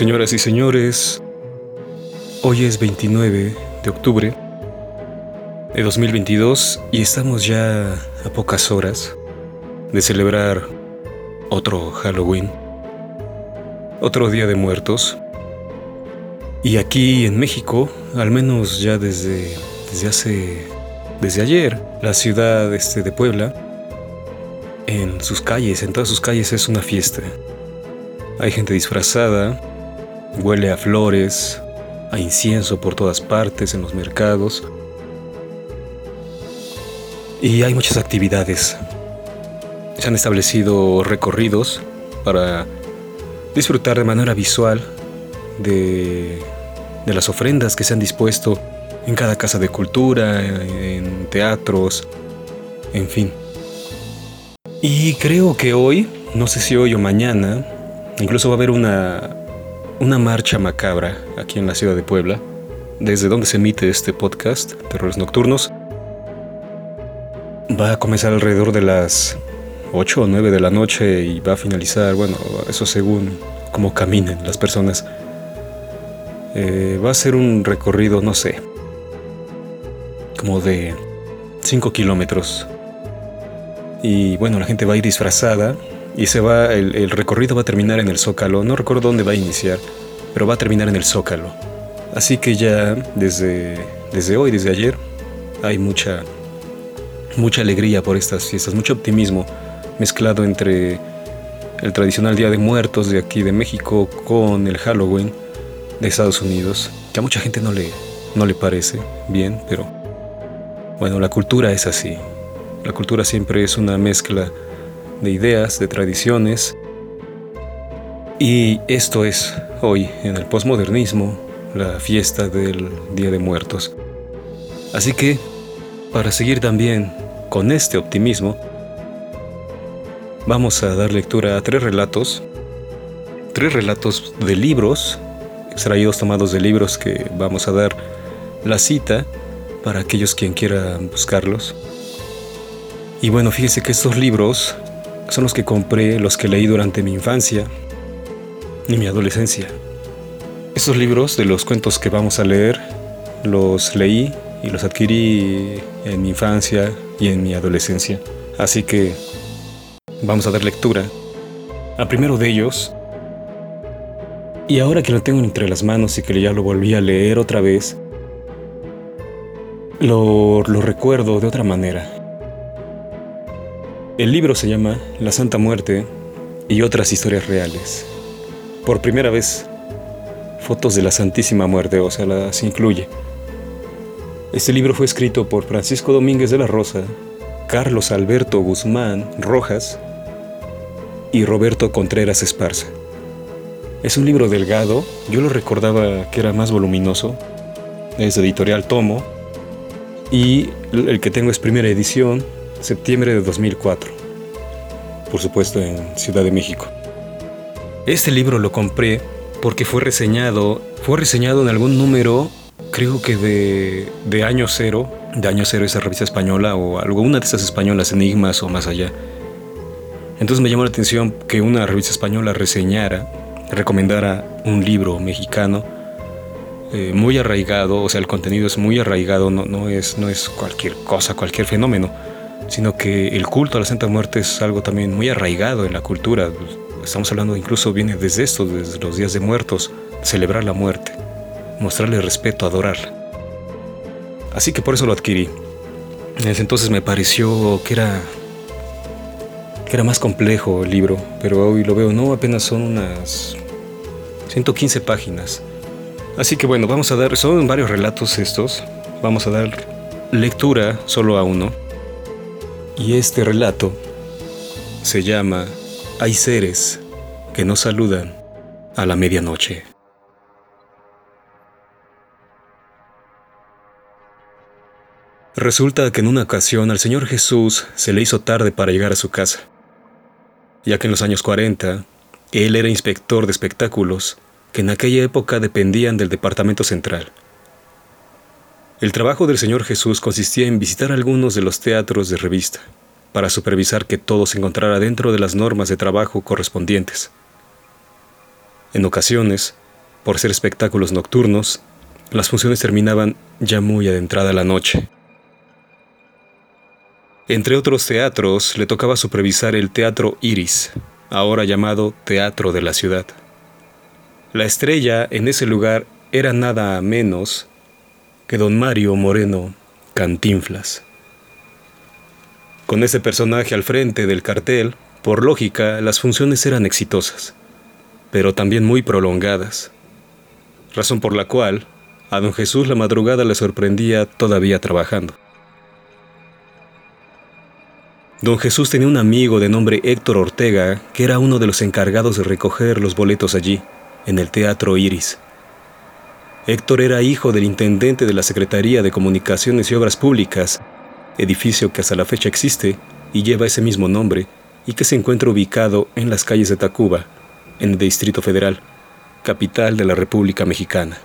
Señoras y señores, hoy es 29 de octubre de 2022 y estamos ya a pocas horas de celebrar otro Halloween, otro Día de Muertos. Y aquí en México, al menos ya desde, desde hace, desde ayer, la ciudad este, de Puebla, en sus calles, en todas sus calles es una fiesta. Hay gente disfrazada, huele a flores, a incienso por todas partes en los mercados. Y hay muchas actividades. Se han establecido recorridos para disfrutar de manera visual de, las ofrendas que se han dispuesto en cada casa de cultura, en teatros, en fin. Y creo que hoy, no sé si hoy o mañana, incluso va a haber una, una marcha macabra aquí en la ciudad de Puebla, desde donde se emite este podcast, Terrores Nocturnos. Va a comenzar alrededor de las 8 o 9 de la noche y va a finalizar, bueno, eso según cómo caminen las personas. Eh, va a ser un recorrido, no sé, como de 5 kilómetros. Y bueno, la gente va a ir disfrazada y se va, el, recorrido va a terminar en el Zócalo. No recuerdo dónde va a iniciar, pero va a terminar en el Zócalo. Así que ya desde, desde hoy, desde ayer, hay mucha, mucha alegría por estas fiestas, mucho optimismo mezclado entre el tradicional Día de Muertos de aquí de México con el Halloween de Estados Unidos, que a mucha gente no le, no le parece bien, pero bueno, la cultura es así. La cultura siempre es una mezcla de ideas, de tradiciones. Y esto es hoy, en el posmodernismo, la fiesta del Día de Muertos. Así que, para seguir también con este optimismo, vamos a dar lectura a tres relatos, tres relatos de libros, extraídos tomados de libros que vamos a dar la cita para aquellos quien quieran buscarlos. Y bueno, fíjense que estos libros son los que compré, los que leí durante mi infancia y mi adolescencia. Estos libros de los cuentos que vamos a leer los leí y los adquirí en mi infancia y en mi adolescencia. Así que vamos a dar lectura a primero de ellos. Y ahora que lo tengo entre las manos y que ya lo volví a leer otra vez, lo, lo recuerdo de otra manera. El libro se llama La Santa Muerte y otras historias reales. Por primera vez, fotos de la Santísima Muerte, o sea, las incluye. Este libro fue escrito por Francisco Domínguez de la Rosa, Carlos Alberto Guzmán Rojas y Roberto Contreras Esparza. Es un libro delgado, yo lo recordaba que era más voluminoso, es de editorial Tomo, y el que tengo es primera edición, septiembre de 2004, por supuesto en Ciudad de México. Este libro lo compré porque fue reseñado, fue reseñado en algún número, creo que de, de Año Cero, de Año Cero esa revista española o alguna de esas españolas, Enigmas o más allá. Entonces me llamó la atención que una revista española reseñara, recomendara un libro mexicano eh, muy arraigado, o sea, el contenido es muy arraigado, no, no, es, no es cualquier cosa, cualquier fenómeno sino que el culto a la Santa Muerte es algo también muy arraigado en la cultura. Estamos hablando incluso viene desde esto, desde los días de muertos, celebrar la muerte, mostrarle respeto, adorarla. Así que por eso lo adquirí. En ese entonces me pareció que era que era más complejo el libro, pero hoy lo veo, no, apenas son unas 115 páginas. Así que bueno, vamos a dar, son varios relatos estos, vamos a dar lectura solo a uno. Y este relato se llama Hay seres que nos saludan a la medianoche. Resulta que en una ocasión al Señor Jesús se le hizo tarde para llegar a su casa, ya que en los años 40 él era inspector de espectáculos que en aquella época dependían del Departamento Central. El trabajo del Señor Jesús consistía en visitar algunos de los teatros de revista, para supervisar que todo se encontrara dentro de las normas de trabajo correspondientes. En ocasiones, por ser espectáculos nocturnos, las funciones terminaban ya muy adentrada la noche. Entre otros teatros, le tocaba supervisar el Teatro Iris, ahora llamado Teatro de la Ciudad. La estrella en ese lugar era nada menos que don Mario Moreno Cantinflas. Con ese personaje al frente del cartel, por lógica, las funciones eran exitosas, pero también muy prolongadas, razón por la cual a don Jesús la madrugada le sorprendía todavía trabajando. Don Jesús tenía un amigo de nombre Héctor Ortega, que era uno de los encargados de recoger los boletos allí, en el Teatro Iris. Héctor era hijo del intendente de la Secretaría de Comunicaciones y Obras Públicas, edificio que hasta la fecha existe y lleva ese mismo nombre y que se encuentra ubicado en las calles de Tacuba, en el Distrito Federal, capital de la República Mexicana.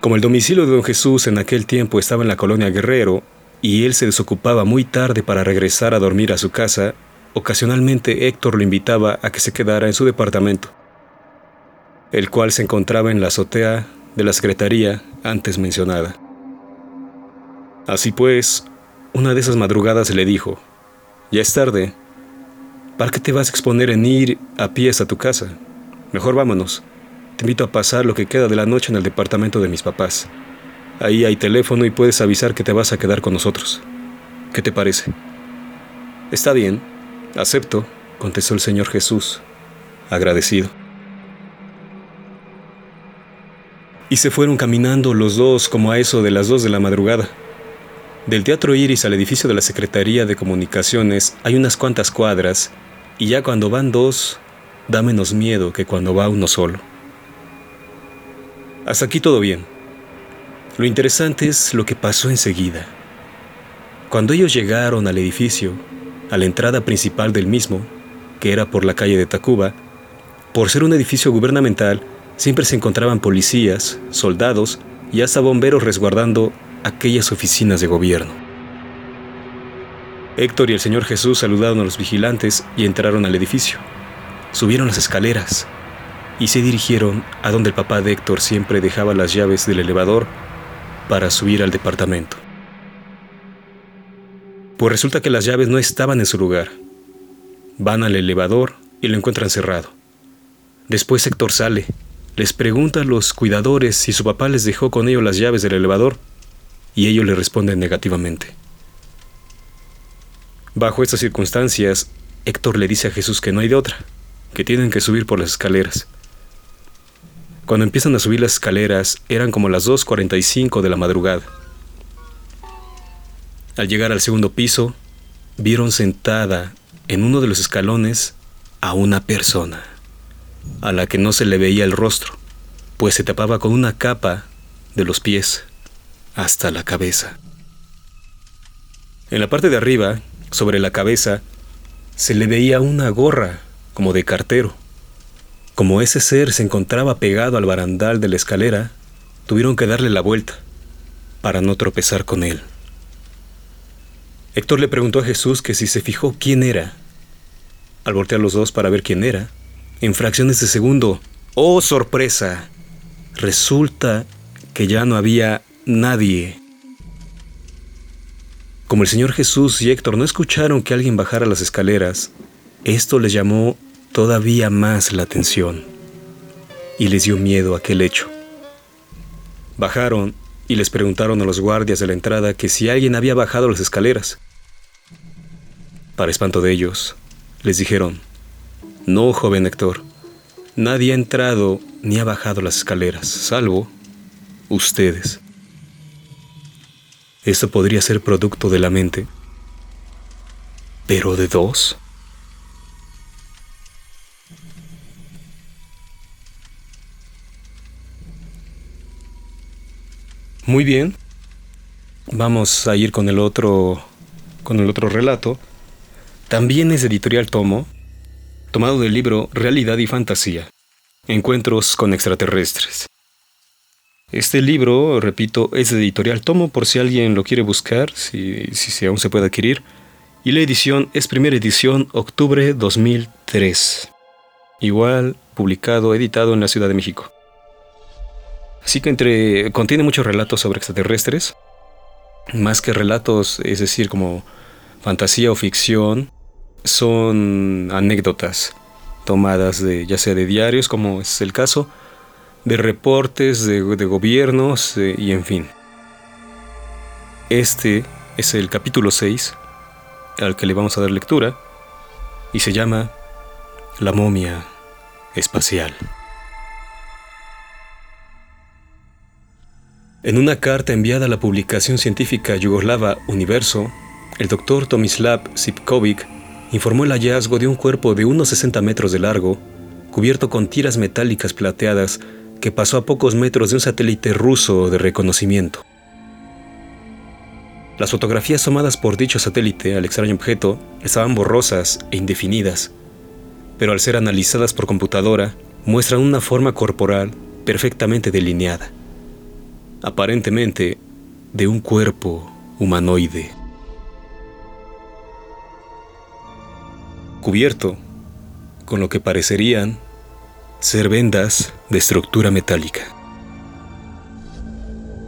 Como el domicilio de don Jesús en aquel tiempo estaba en la colonia Guerrero y él se desocupaba muy tarde para regresar a dormir a su casa, ocasionalmente Héctor lo invitaba a que se quedara en su departamento, el cual se encontraba en la azotea de la secretaría antes mencionada. Así pues, una de esas madrugadas le dijo, ya es tarde, ¿para qué te vas a exponer en ir a pies a tu casa? Mejor vámonos. Te invito a pasar lo que queda de la noche en el departamento de mis papás. Ahí hay teléfono y puedes avisar que te vas a quedar con nosotros. ¿Qué te parece? Está bien, acepto, contestó el Señor Jesús, agradecido. Y se fueron caminando los dos como a eso de las dos de la madrugada. Del Teatro Iris al edificio de la Secretaría de Comunicaciones hay unas cuantas cuadras y ya cuando van dos, da menos miedo que cuando va uno solo. Hasta aquí todo bien. Lo interesante es lo que pasó enseguida. Cuando ellos llegaron al edificio, a la entrada principal del mismo, que era por la calle de Tacuba, por ser un edificio gubernamental, siempre se encontraban policías, soldados y hasta bomberos resguardando aquellas oficinas de gobierno. Héctor y el Señor Jesús saludaron a los vigilantes y entraron al edificio. Subieron las escaleras y se dirigieron a donde el papá de Héctor siempre dejaba las llaves del elevador para subir al departamento. Pues resulta que las llaves no estaban en su lugar. Van al elevador y lo encuentran cerrado. Después Héctor sale, les pregunta a los cuidadores si su papá les dejó con ellos las llaves del elevador y ellos le responden negativamente. Bajo estas circunstancias, Héctor le dice a Jesús que no hay de otra, que tienen que subir por las escaleras. Cuando empiezan a subir las escaleras eran como las 2.45 de la madrugada. Al llegar al segundo piso, vieron sentada en uno de los escalones a una persona, a la que no se le veía el rostro, pues se tapaba con una capa de los pies hasta la cabeza. En la parte de arriba, sobre la cabeza, se le veía una gorra como de cartero. Como ese ser se encontraba pegado al barandal de la escalera, tuvieron que darle la vuelta para no tropezar con él. Héctor le preguntó a Jesús que si se fijó quién era. Al voltear los dos para ver quién era, en fracciones de segundo, ¡oh sorpresa! Resulta que ya no había nadie. Como el Señor Jesús y Héctor no escucharon que alguien bajara las escaleras, esto les llamó todavía más la atención y les dio miedo aquel hecho. Bajaron y les preguntaron a los guardias de la entrada que si alguien había bajado las escaleras. Para espanto de ellos, les dijeron, no, joven Héctor, nadie ha entrado ni ha bajado las escaleras, salvo ustedes. Esto podría ser producto de la mente. ¿Pero de dos? Muy bien. Vamos a ir con el otro con el otro relato. También es editorial Tomo, tomado del libro Realidad y Fantasía. Encuentros con extraterrestres. Este libro, repito, es de editorial Tomo por si alguien lo quiere buscar, si, si, aún se puede adquirir. Y la edición es primera edición, octubre 2003. Igual publicado, editado en la Ciudad de México. Así que entre contiene muchos relatos sobre extraterrestres, más que relatos, es decir, como fantasía o ficción, son anécdotas tomadas de ya sea de diarios, como es el caso, de reportes de, gobiernos eh, y en fin. Este es el capítulo 6 al que le vamos a dar lectura y se llama La momia espacial. En una carta enviada a la publicación científica yugoslava Universo, el doctor Tomislav Sipkovic informó el hallazgo de un cuerpo de unos 60 metros de largo, cubierto con tiras metálicas plateadas, que pasó a pocos metros de un satélite ruso de reconocimiento. Las fotografías tomadas por dicho satélite al extraño objeto estaban borrosas e indefinidas, pero al ser analizadas por computadora muestran una forma corporal perfectamente delineada, aparentemente de un cuerpo humanoide. Cubierto con lo que parecerían ser vendas de estructura metálica.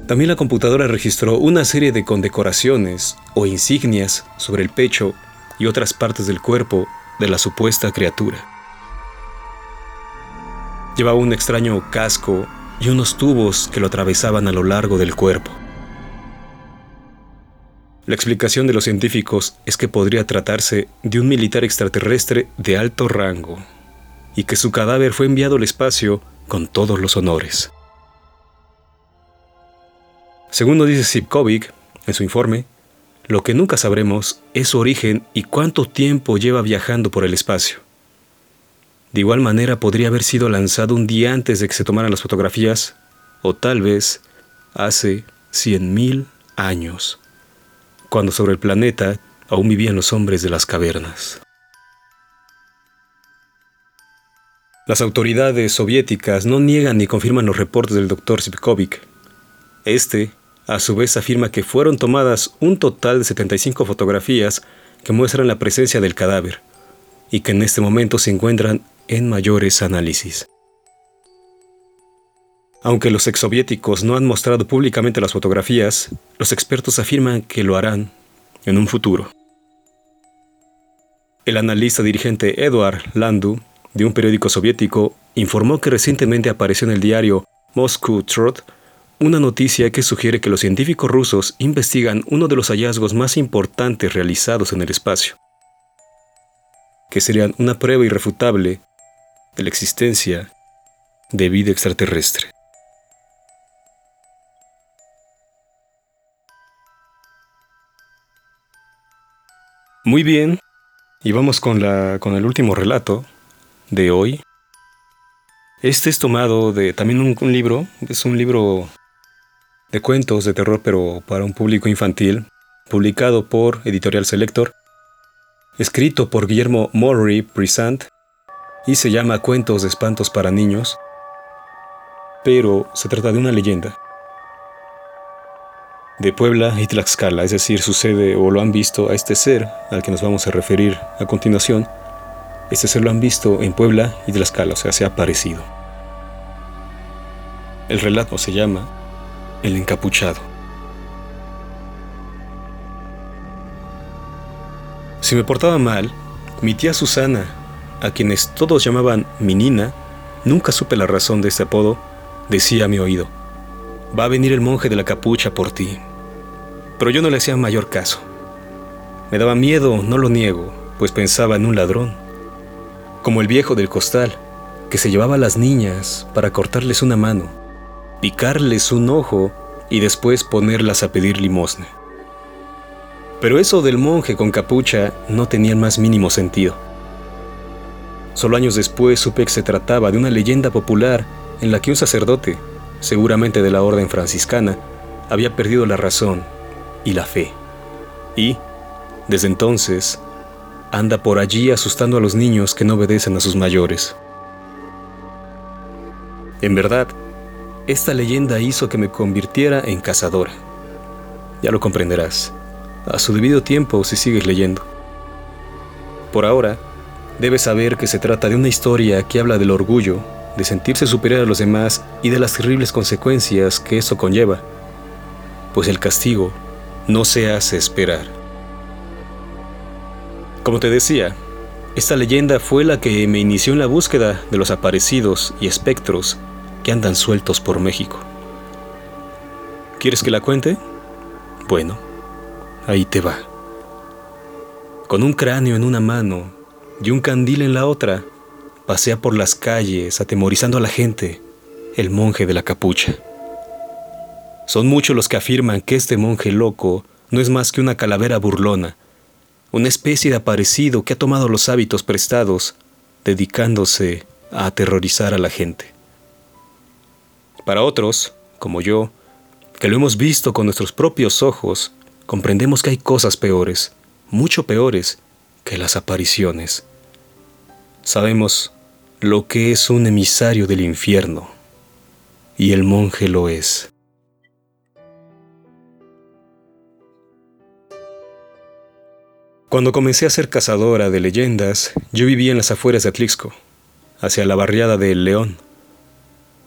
También la computadora registró una serie de condecoraciones o insignias sobre el pecho y otras partes del cuerpo de la supuesta criatura. Llevaba un extraño casco y unos tubos que lo atravesaban a lo largo del cuerpo. La explicación de los científicos es que podría tratarse de un militar extraterrestre de alto rango y que su cadáver fue enviado al espacio con todos los honores. Según nos dice Sipkovic en su informe, lo que nunca sabremos es su origen y cuánto tiempo lleva viajando por el espacio. De igual manera podría haber sido lanzado un día antes de que se tomaran las fotografías, o tal vez hace 100.000 años, cuando sobre el planeta aún vivían los hombres de las cavernas. Las autoridades soviéticas no niegan ni confirman los reportes del Dr. Sipkovic. Este a su vez afirma que fueron tomadas un total de 75 fotografías que muestran la presencia del cadáver y que en este momento se encuentran en mayores análisis. Aunque los exsoviéticos no han mostrado públicamente las fotografías, los expertos afirman que lo harán en un futuro. El analista dirigente Eduard Landu, de un periódico soviético, informó que recientemente apareció en el diario Moscow Trot una noticia que sugiere que los científicos rusos investigan uno de los hallazgos más importantes realizados en el espacio, que serían una prueba irrefutable de la existencia de vida extraterrestre. Muy bien, y vamos con, la, con el último relato de hoy. Este es tomado de también un libro, es un libro de cuentos de terror pero para un público infantil, publicado por Editorial Selector, escrito por Guillermo Murray Brisant y se llama Cuentos de espantos para niños, pero se trata de una leyenda. De Puebla y Tlaxcala, es decir, sucede o lo han visto a este ser al que nos vamos a referir a continuación. Este ser lo han visto en Puebla y Tlaxcala, o sea, se ha aparecido. El relato se llama el encapuchado. Si me portaba mal, mi tía Susana, a quienes todos llamaban mi nina, nunca supe la razón de este apodo, decía a mi oído, va a venir el monje de la capucha por ti. Pero yo no le hacía mayor caso. Me daba miedo, no lo niego, pues pensaba en un ladrón, como el viejo del costal, que se llevaba a las niñas para cortarles una mano picarles un ojo y después ponerlas a pedir limosna. Pero eso del monje con capucha no tenía el más mínimo sentido. Solo años después supe que se trataba de una leyenda popular en la que un sacerdote, seguramente de la orden franciscana, había perdido la razón y la fe. Y, desde entonces, anda por allí asustando a los niños que no obedecen a sus mayores. En verdad, esta leyenda hizo que me convirtiera en cazadora. Ya lo comprenderás, a su debido tiempo si sigues leyendo. Por ahora, debe saber que se trata de una historia que habla del orgullo, de sentirse superior a los demás y de las terribles consecuencias que eso conlleva, pues el castigo no se hace esperar. Como te decía, esta leyenda fue la que me inició en la búsqueda de los aparecidos y espectros que andan sueltos por México. ¿Quieres que la cuente? Bueno, ahí te va. Con un cráneo en una mano y un candil en la otra, pasea por las calles atemorizando a la gente el monje de la capucha. Son muchos los que afirman que este monje loco no es más que una calavera burlona, una especie de aparecido que ha tomado los hábitos prestados, dedicándose a aterrorizar a la gente. Para otros, como yo, que lo hemos visto con nuestros propios ojos, comprendemos que hay cosas peores, mucho peores, que las apariciones. Sabemos lo que es un emisario del infierno, y el monje lo es. Cuando comencé a ser cazadora de leyendas, yo vivía en las afueras de Atlixco, hacia la barriada de El León,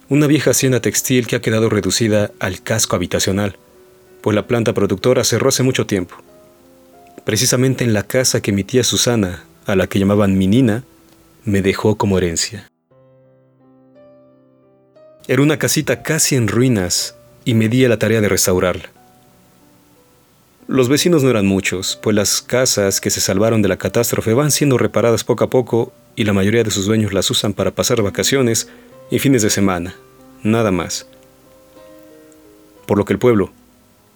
una vieja hacienda textil que ha quedado reducida al casco habitacional, pues la planta productora cerró hace mucho tiempo. Precisamente en la casa que mi tía Susana, a la que llamaban Minina, me dejó como herencia. Era una casita casi en ruinas y me di a la tarea de restaurarla. Los vecinos no eran muchos, pues las casas que se salvaron de la catástrofe van siendo reparadas poco a poco y la mayoría de sus dueños las usan para pasar vacaciones y fines de semana, nada más. Por lo que el pueblo,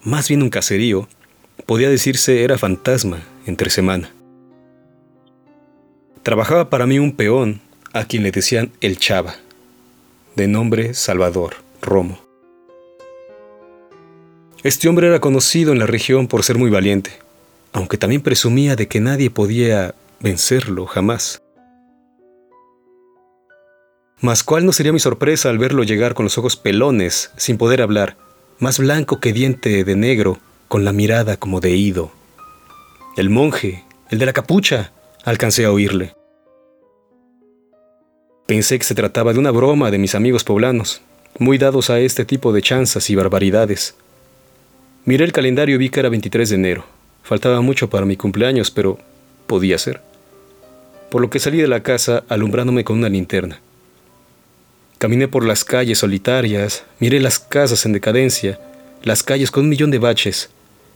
más bien un caserío, podía decirse era fantasma entre semana. Trabajaba para mí un peón a quien le decían el Chava, de nombre Salvador Romo. Este hombre era conocido en la región por ser muy valiente, aunque también presumía de que nadie podía vencerlo jamás. Mas cuál no sería mi sorpresa al verlo llegar con los ojos pelones, sin poder hablar, más blanco que diente de negro, con la mirada como de ido. El monje, el de la capucha, alcancé a oírle. Pensé que se trataba de una broma de mis amigos poblanos, muy dados a este tipo de chanzas y barbaridades. Miré el calendario y vi que era 23 de enero. Faltaba mucho para mi cumpleaños, pero podía ser. Por lo que salí de la casa alumbrándome con una linterna. Caminé por las calles solitarias, miré las casas en decadencia, las calles con un millón de baches.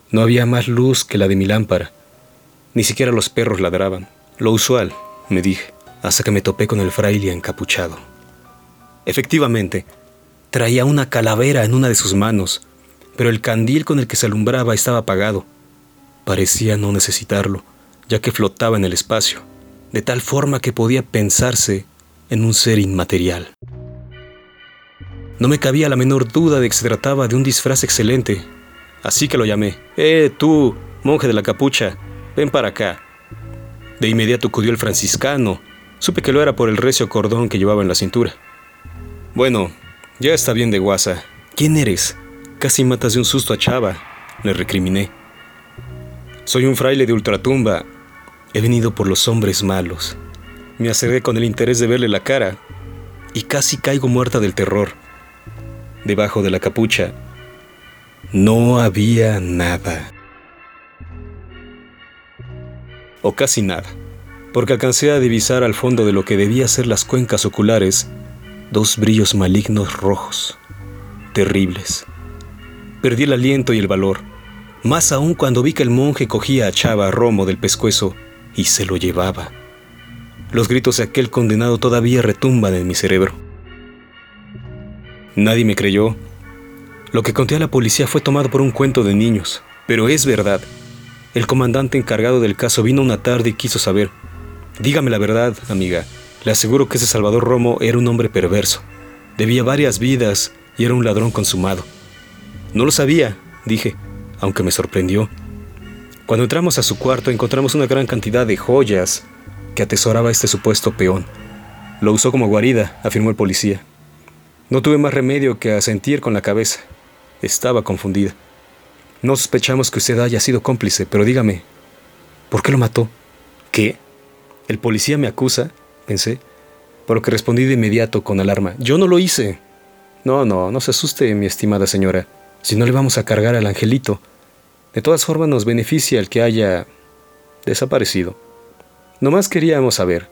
No había más luz que la de mi lámpara. Ni siquiera los perros ladraban. Lo usual, me dije, hasta que me topé con el fraile encapuchado. Efectivamente, traía una calavera en una de sus manos, pero el candil con el que se alumbraba estaba apagado. Parecía no necesitarlo, ya que flotaba en el espacio, de tal forma que podía pensarse en un ser inmaterial. No me cabía la menor duda de que se trataba de un disfraz excelente, así que lo llamé. ¡Eh, tú, monje de la capucha! Ven para acá. De inmediato acudió el franciscano. Supe que lo era por el recio cordón que llevaba en la cintura. Bueno, ya está bien de guasa. ¿Quién eres? Casi matas de un susto a Chava, le recriminé. Soy un fraile de ultratumba. He venido por los hombres malos. Me acerqué con el interés de verle la cara y casi caigo muerta del terror. Debajo de la capucha no había nada. O casi nada, porque alcancé a divisar al fondo de lo que debía ser las cuencas oculares dos brillos malignos rojos, terribles. Perdí el aliento y el valor, más aún cuando vi que el monje cogía a Chava Romo del pescuezo y se lo llevaba. Los gritos de aquel condenado todavía retumban en mi cerebro. Nadie me creyó. Lo que conté a la policía fue tomado por un cuento de niños, pero es verdad. El comandante encargado del caso vino una tarde y quiso saber. Dígame la verdad, amiga. Le aseguro que ese Salvador Romo era un hombre perverso. Debía varias vidas y era un ladrón consumado. No lo sabía, dije, aunque me sorprendió. Cuando entramos a su cuarto encontramos una gran cantidad de joyas que atesoraba este supuesto peón. Lo usó como guarida, afirmó el policía. No tuve más remedio que asentir con la cabeza. Estaba confundida. No sospechamos que usted haya sido cómplice, pero dígame, ¿por qué lo mató? ¿Qué? El policía me acusa, pensé, por lo que respondí de inmediato con alarma. Yo no lo hice. No, no, no se asuste, mi estimada señora. Si no le vamos a cargar al angelito. De todas formas nos beneficia el que haya desaparecido. Nomás queríamos saber,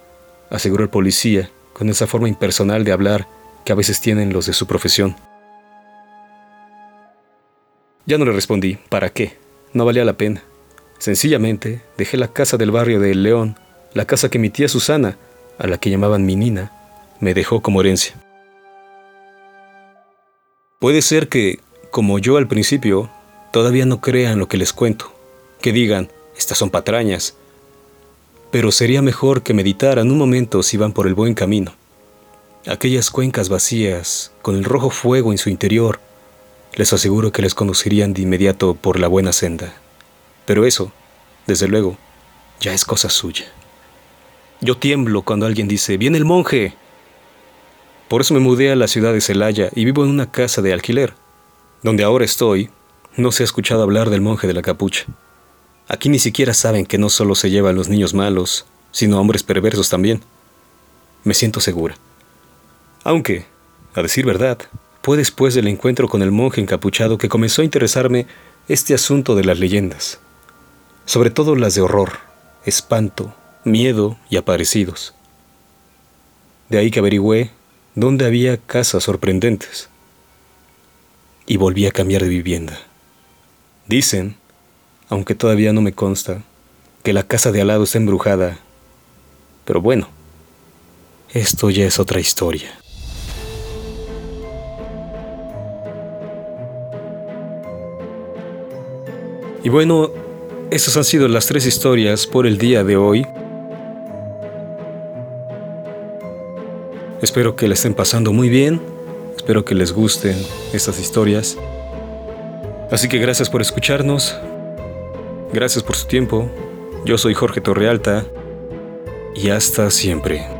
aseguró el policía, con esa forma impersonal de hablar que a veces tienen los de su profesión. Ya no le respondí, ¿para qué? No valía la pena. Sencillamente dejé la casa del barrio de El León, la casa que mi tía Susana, a la que llamaban mi nina, me dejó como herencia. Puede ser que, como yo al principio, todavía no crean lo que les cuento, que digan, estas son patrañas, pero sería mejor que meditaran un momento si van por el buen camino. Aquellas cuencas vacías, con el rojo fuego en su interior, les aseguro que les conducirían de inmediato por la buena senda. Pero eso, desde luego, ya es cosa suya. Yo tiemblo cuando alguien dice, viene el monje. Por eso me mudé a la ciudad de Celaya y vivo en una casa de alquiler. Donde ahora estoy, no se ha escuchado hablar del monje de la capucha. Aquí ni siquiera saben que no solo se lleva a los niños malos, sino a hombres perversos también. Me siento segura. Aunque, a decir verdad, fue después del encuentro con el monje encapuchado que comenzó a interesarme este asunto de las leyendas, sobre todo las de horror, espanto, miedo y aparecidos. De ahí que averigüé dónde había casas sorprendentes y volví a cambiar de vivienda. Dicen aunque todavía no me consta, que la casa de al lado está embrujada. Pero bueno, esto ya es otra historia. Y bueno, esas han sido las tres historias por el día de hoy. Espero que la estén pasando muy bien. Espero que les gusten estas historias. Así que gracias por escucharnos. Gracias por su tiempo. Yo soy Jorge Torrealta y hasta siempre.